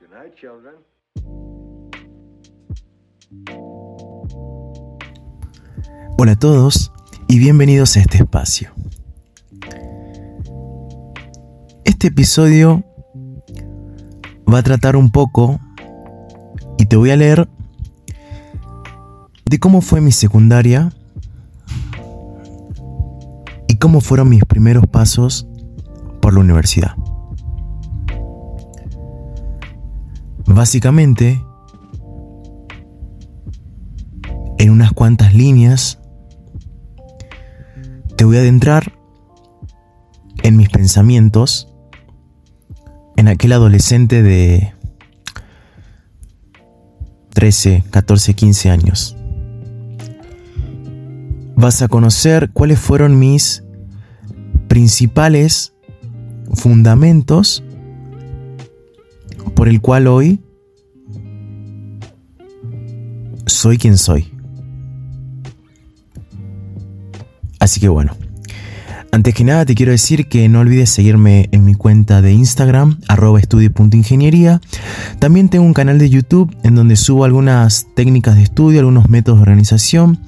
Good night. Hola a todos y bienvenidos a este espacio. Este episodio va a tratar un poco y te voy a leer de cómo fue mi secundaria y cómo fueron mis primeros pasos por la universidad. Básicamente, en unas cuantas líneas, te voy a adentrar en mis pensamientos en aquel adolescente de 13, 14, 15 años. Vas a conocer cuáles fueron mis principales fundamentos por el cual hoy soy quien soy. Así que bueno. Antes que nada te quiero decir que no olvides seguirme en mi cuenta de Instagram, arroba estudio.ingeniería. También tengo un canal de YouTube en donde subo algunas técnicas de estudio, algunos métodos de organización.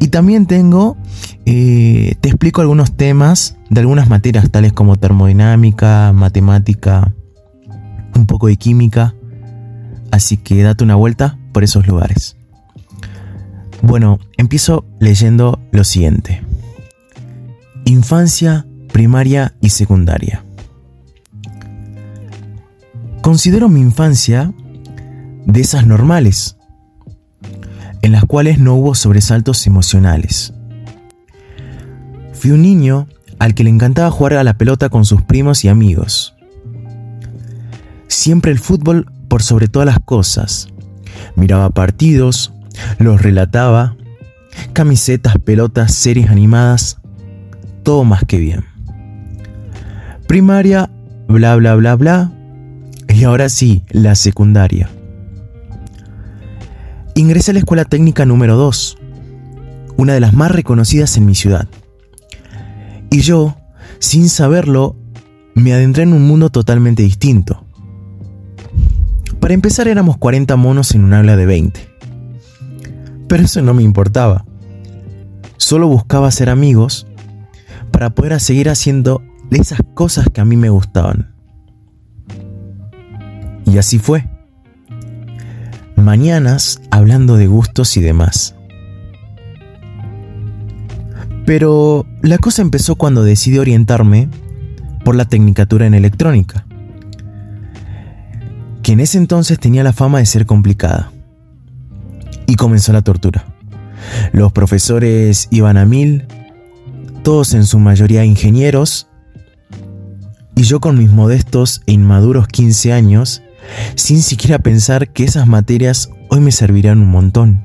Y también tengo, eh, te explico algunos temas de algunas materias tales como termodinámica, matemática, un poco de química. Así que date una vuelta por esos lugares. Bueno, empiezo leyendo lo siguiente. Infancia, primaria y secundaria. Considero mi infancia de esas normales, en las cuales no hubo sobresaltos emocionales. Fui un niño al que le encantaba jugar a la pelota con sus primos y amigos. Siempre el fútbol por sobre todas las cosas. Miraba partidos, los relataba, camisetas, pelotas, series animadas, todo más que bien. Primaria, bla, bla, bla, bla. Y ahora sí, la secundaria. Ingresé a la escuela técnica número 2, una de las más reconocidas en mi ciudad. Y yo, sin saberlo, me adentré en un mundo totalmente distinto. Para empezar éramos 40 monos en un aula de 20. Pero eso no me importaba. Solo buscaba ser amigos para poder seguir haciendo esas cosas que a mí me gustaban. Y así fue. Mañanas hablando de gustos y demás. Pero la cosa empezó cuando decidí orientarme por la tecnicatura en electrónica, que en ese entonces tenía la fama de ser complicada. Y comenzó la tortura. Los profesores iban a mil, todos en su mayoría ingenieros, y yo con mis modestos e inmaduros 15 años, sin siquiera pensar que esas materias hoy me servirían un montón.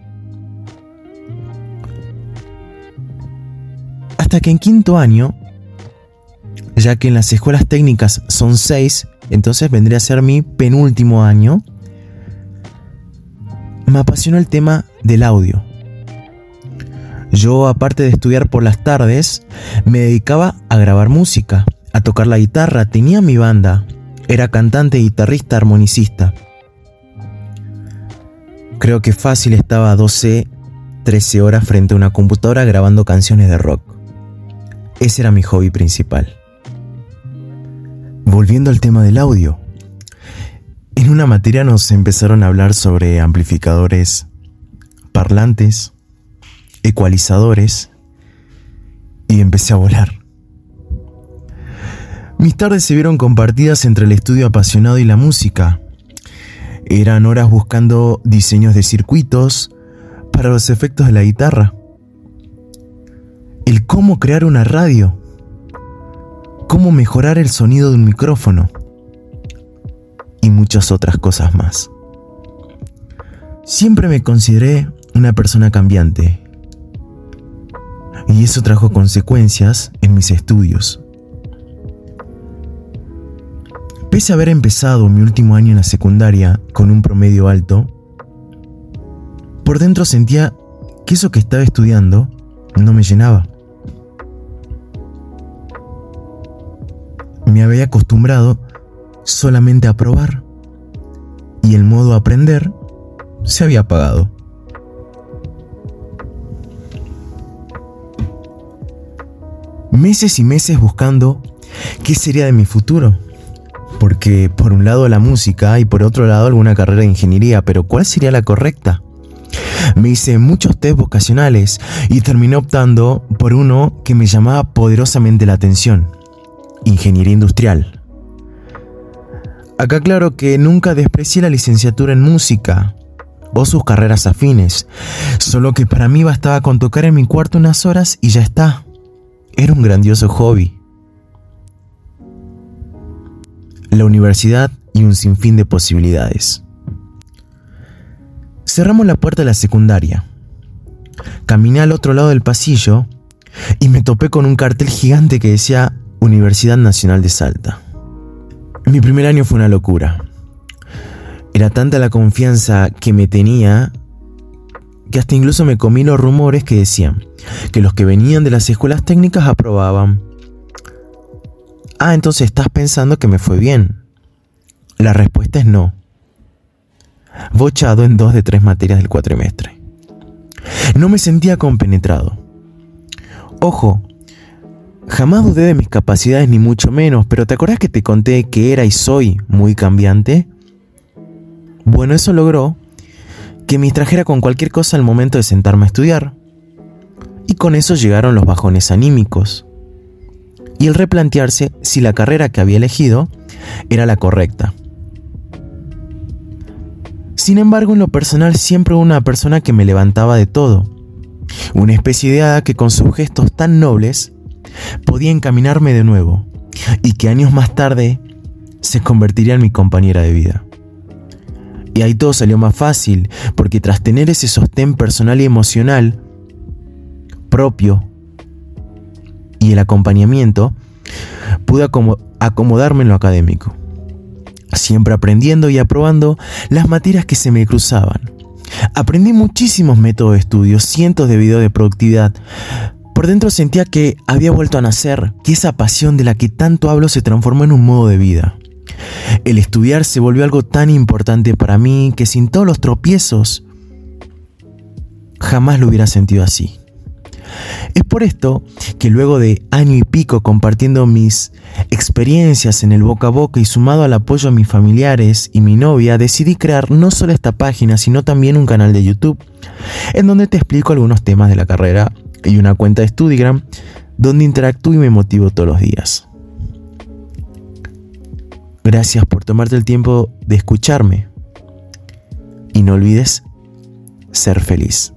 Hasta que en quinto año, ya que en las escuelas técnicas son seis, entonces vendría a ser mi penúltimo año, me apasionó el tema del audio. Yo, aparte de estudiar por las tardes, me dedicaba a grabar música, a tocar la guitarra, tenía mi banda, era cantante, guitarrista, armonicista. Creo que fácil estaba 12, 13 horas frente a una computadora grabando canciones de rock. Ese era mi hobby principal. Volviendo al tema del audio. En una materia nos empezaron a hablar sobre amplificadores, parlantes, ecualizadores y empecé a volar. Mis tardes se vieron compartidas entre el estudio apasionado y la música. Eran horas buscando diseños de circuitos para los efectos de la guitarra. El cómo crear una radio. Cómo mejorar el sonido de un micrófono. Y muchas otras cosas más. Siempre me consideré una persona cambiante y eso trajo consecuencias en mis estudios. Pese a haber empezado mi último año en la secundaria con un promedio alto, por dentro sentía que eso que estaba estudiando no me llenaba. Me había acostumbrado solamente a probar, y el modo aprender se había apagado. Meses y meses buscando qué sería de mi futuro. Porque por un lado la música y por otro lado alguna carrera de ingeniería, pero ¿cuál sería la correcta? Me hice muchos test vocacionales y terminé optando por uno que me llamaba poderosamente la atención, ingeniería industrial. Acá claro que nunca desprecié la licenciatura en música o sus carreras afines, solo que para mí bastaba con tocar en mi cuarto unas horas y ya está. Era un grandioso hobby. La universidad y un sinfín de posibilidades. Cerramos la puerta de la secundaria. Caminé al otro lado del pasillo y me topé con un cartel gigante que decía Universidad Nacional de Salta. Mi primer año fue una locura. Era tanta la confianza que me tenía que hasta incluso me comí los rumores que decían que los que venían de las escuelas técnicas aprobaban. Ah, entonces estás pensando que me fue bien. La respuesta es no bochado en dos de tres materias del cuatrimestre. No me sentía compenetrado. Ojo, jamás dudé de mis capacidades ni mucho menos, pero ¿te acuerdas que te conté que era y soy muy cambiante? Bueno, eso logró que me trajera con cualquier cosa al momento de sentarme a estudiar. Y con eso llegaron los bajones anímicos. Y el replantearse si la carrera que había elegido era la correcta. Sin embargo, en lo personal siempre hubo una persona que me levantaba de todo. Una especie de hada que con sus gestos tan nobles podía encaminarme de nuevo y que años más tarde se convertiría en mi compañera de vida. Y ahí todo salió más fácil, porque tras tener ese sostén personal y emocional propio y el acompañamiento, pude acomodarme en lo académico siempre aprendiendo y aprobando las materias que se me cruzaban. Aprendí muchísimos métodos de estudio, cientos de videos de productividad. Por dentro sentía que había vuelto a nacer, que esa pasión de la que tanto hablo se transformó en un modo de vida. El estudiar se volvió algo tan importante para mí que sin todos los tropiezos jamás lo hubiera sentido así. Es por esto que luego de año y pico compartiendo mis experiencias en el boca a boca y sumado al apoyo a mis familiares y mi novia, decidí crear no solo esta página, sino también un canal de YouTube, en donde te explico algunos temas de la carrera y una cuenta de Studigram, donde interactúo y me motivo todos los días. Gracias por tomarte el tiempo de escucharme. Y no olvides ser feliz.